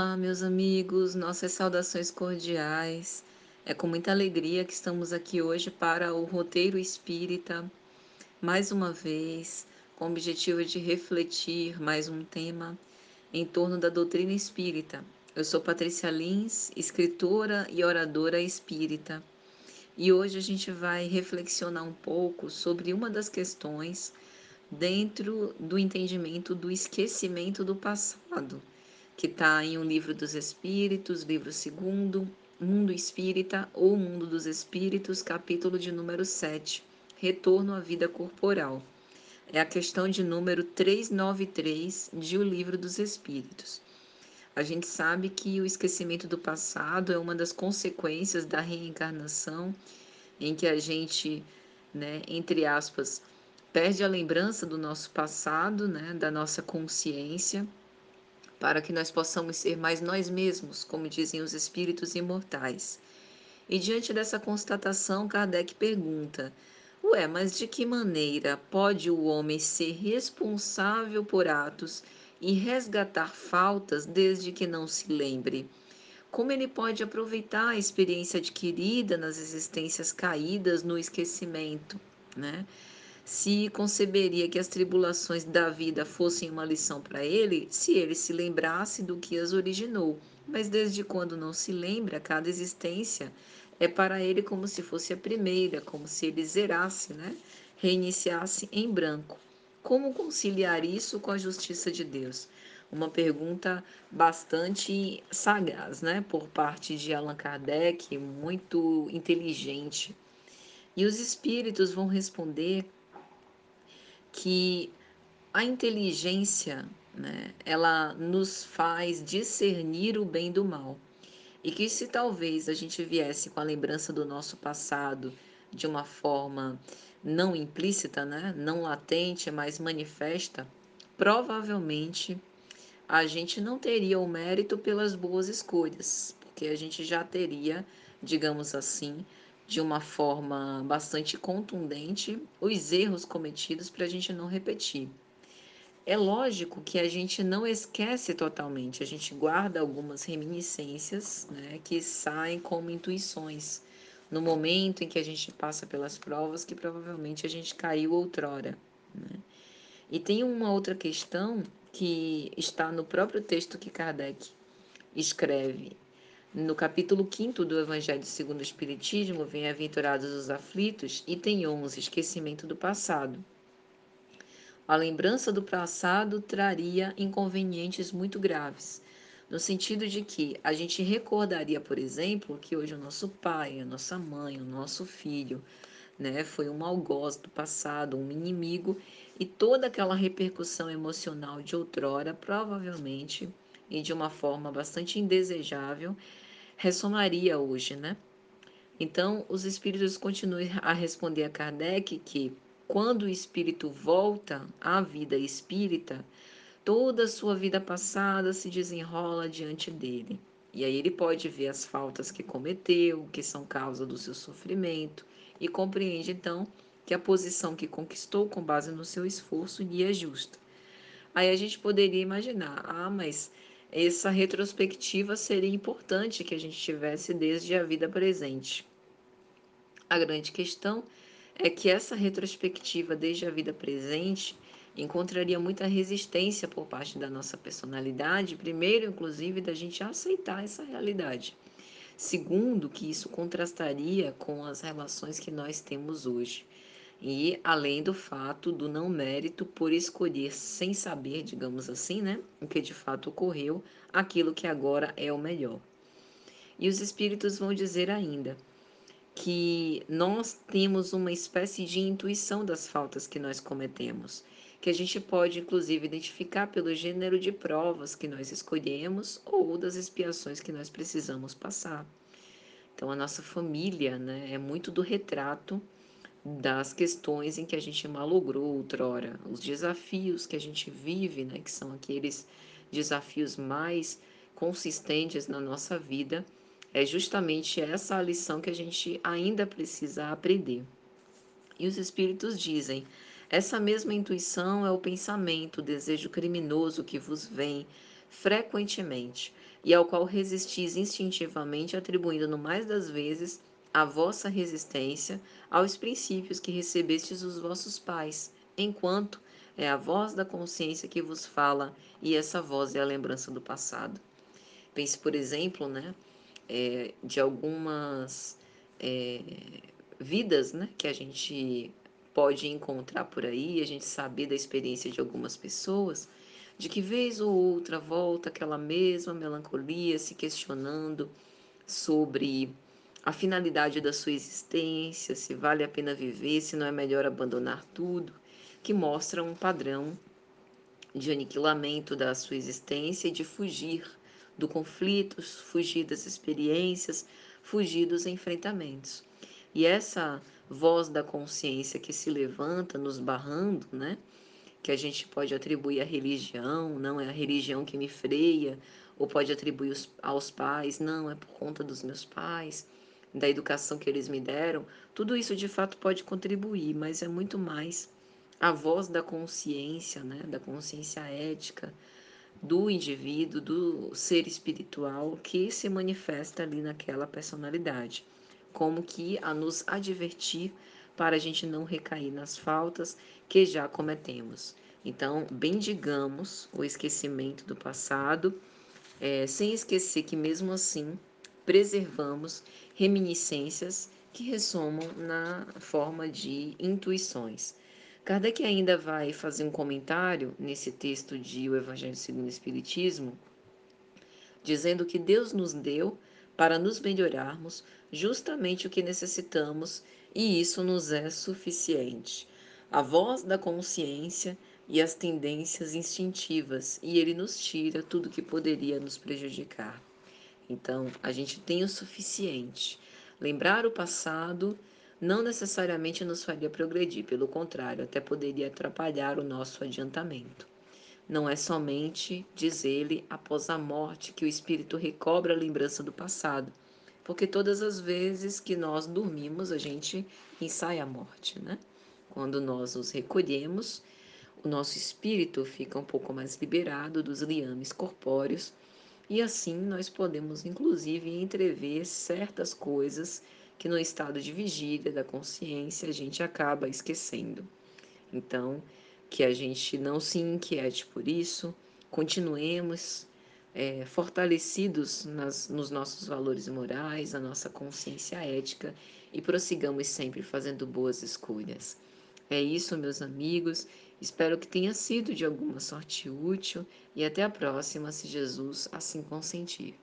Olá, meus amigos, nossas saudações cordiais. É com muita alegria que estamos aqui hoje para o Roteiro Espírita, mais uma vez, com o objetivo de refletir mais um tema em torno da doutrina espírita. Eu sou Patrícia Lins, escritora e oradora espírita, e hoje a gente vai reflexionar um pouco sobre uma das questões dentro do entendimento do esquecimento do passado que está em um livro dos Espíritos, livro segundo, Mundo Espírita ou Mundo dos Espíritos, capítulo de número 7, Retorno à Vida Corporal. É a questão de número 393 de O Livro dos Espíritos. A gente sabe que o esquecimento do passado é uma das consequências da reencarnação, em que a gente, né, entre aspas, perde a lembrança do nosso passado, né, da nossa consciência para que nós possamos ser mais nós mesmos, como dizem os espíritos imortais. E diante dessa constatação, Kardec pergunta: Ué, mas de que maneira pode o homem ser responsável por atos e resgatar faltas desde que não se lembre? Como ele pode aproveitar a experiência adquirida nas existências caídas no esquecimento, né? Se conceberia que as tribulações da vida fossem uma lição para ele, se ele se lembrasse do que as originou. Mas desde quando não se lembra, cada existência é para ele como se fosse a primeira, como se ele zerasse, né? reiniciasse em branco. Como conciliar isso com a justiça de Deus? Uma pergunta bastante sagaz, né, por parte de Allan Kardec, muito inteligente. E os espíritos vão responder que a inteligência, né, ela nos faz discernir o bem do mal. E que se talvez a gente viesse com a lembrança do nosso passado de uma forma não implícita, né, não latente, mas manifesta, provavelmente a gente não teria o mérito pelas boas escolhas, porque a gente já teria, digamos assim, de uma forma bastante contundente os erros cometidos para a gente não repetir. É lógico que a gente não esquece totalmente, a gente guarda algumas reminiscências né, que saem como intuições no momento em que a gente passa pelas provas que provavelmente a gente caiu outrora. Né? E tem uma outra questão que está no próprio texto que Kardec escreve no capítulo 5 do Evangelho segundo o Espiritismo, vem aventurados os aflitos, item 11, esquecimento do passado. A lembrança do passado traria inconvenientes muito graves, no sentido de que a gente recordaria, por exemplo, que hoje o nosso pai, a nossa mãe, o nosso filho, né, foi um algoz do passado, um inimigo, e toda aquela repercussão emocional de outrora, provavelmente, e de uma forma bastante indesejável, ressonaria hoje, né? Então, os espíritos continuam a responder a Kardec que, quando o espírito volta à vida espírita, toda a sua vida passada se desenrola diante dele. E aí ele pode ver as faltas que cometeu, que são causa do seu sofrimento, e compreende então que a posição que conquistou com base no seu esforço lhe é justa. Aí a gente poderia imaginar, ah, mas essa retrospectiva seria importante que a gente tivesse desde a vida presente. A grande questão é que essa retrospectiva desde a vida presente encontraria muita resistência por parte da nossa personalidade, primeiro, inclusive, da gente aceitar essa realidade. Segundo, que isso contrastaria com as relações que nós temos hoje e além do fato do não mérito por escolher sem saber, digamos assim, né, o que de fato ocorreu, aquilo que agora é o melhor. E os espíritos vão dizer ainda que nós temos uma espécie de intuição das faltas que nós cometemos, que a gente pode inclusive identificar pelo gênero de provas que nós escolhemos ou das expiações que nós precisamos passar. Então a nossa família, né, é muito do retrato das questões em que a gente malogrou outrora, os desafios que a gente vive, né, que são aqueles desafios mais consistentes na nossa vida, é justamente essa a lição que a gente ainda precisa aprender. E os espíritos dizem: essa mesma intuição é o pensamento, o desejo criminoso que vos vem frequentemente, e ao qual resistis instintivamente, atribuindo no mais das vezes a vossa resistência aos princípios que recebestes dos vossos pais, enquanto é a voz da consciência que vos fala e essa voz é a lembrança do passado. Pense, por exemplo, né, é, de algumas é, vidas né, que a gente pode encontrar por aí, a gente saber da experiência de algumas pessoas, de que vez ou outra volta aquela mesma melancolia, se questionando sobre a finalidade da sua existência, se vale a pena viver, se não é melhor abandonar tudo, que mostra um padrão de aniquilamento da sua existência e de fugir do conflito, fugir das experiências, fugir dos enfrentamentos. E essa voz da consciência que se levanta nos barrando, né? Que a gente pode atribuir à religião, não é a religião que me freia, ou pode atribuir aos pais, não, é por conta dos meus pais, da educação que eles me deram. Tudo isso de fato pode contribuir, mas é muito mais a voz da consciência, né? Da consciência ética, do indivíduo, do ser espiritual que se manifesta ali naquela personalidade, como que a nos advertir para a gente não recair nas faltas que já cometemos. Então, bendigamos o esquecimento do passado, é, sem esquecer que, mesmo assim, preservamos reminiscências que ressomam na forma de intuições. Kardec ainda vai fazer um comentário nesse texto de O Evangelho segundo o Espiritismo, dizendo que Deus nos deu para nos melhorarmos justamente o que necessitamos e isso nos é suficiente. A voz da consciência e as tendências instintivas, e ele nos tira tudo que poderia nos prejudicar. Então, a gente tem o suficiente. Lembrar o passado não necessariamente nos faria progredir, pelo contrário, até poderia atrapalhar o nosso adiantamento. Não é somente, diz ele, após a morte que o espírito recobra a lembrança do passado, porque todas as vezes que nós dormimos, a gente ensaia a morte, né? Quando nós os recolhemos, o nosso espírito fica um pouco mais liberado dos liames corpóreos e assim nós podemos, inclusive, entrever certas coisas que no estado de vigília da consciência a gente acaba esquecendo. Então, que a gente não se inquiete por isso, continuemos é, fortalecidos nas, nos nossos valores morais, na nossa consciência ética e prossigamos sempre fazendo boas escolhas. É isso, meus amigos. Espero que tenha sido de alguma sorte útil e até a próxima, se Jesus assim consentir.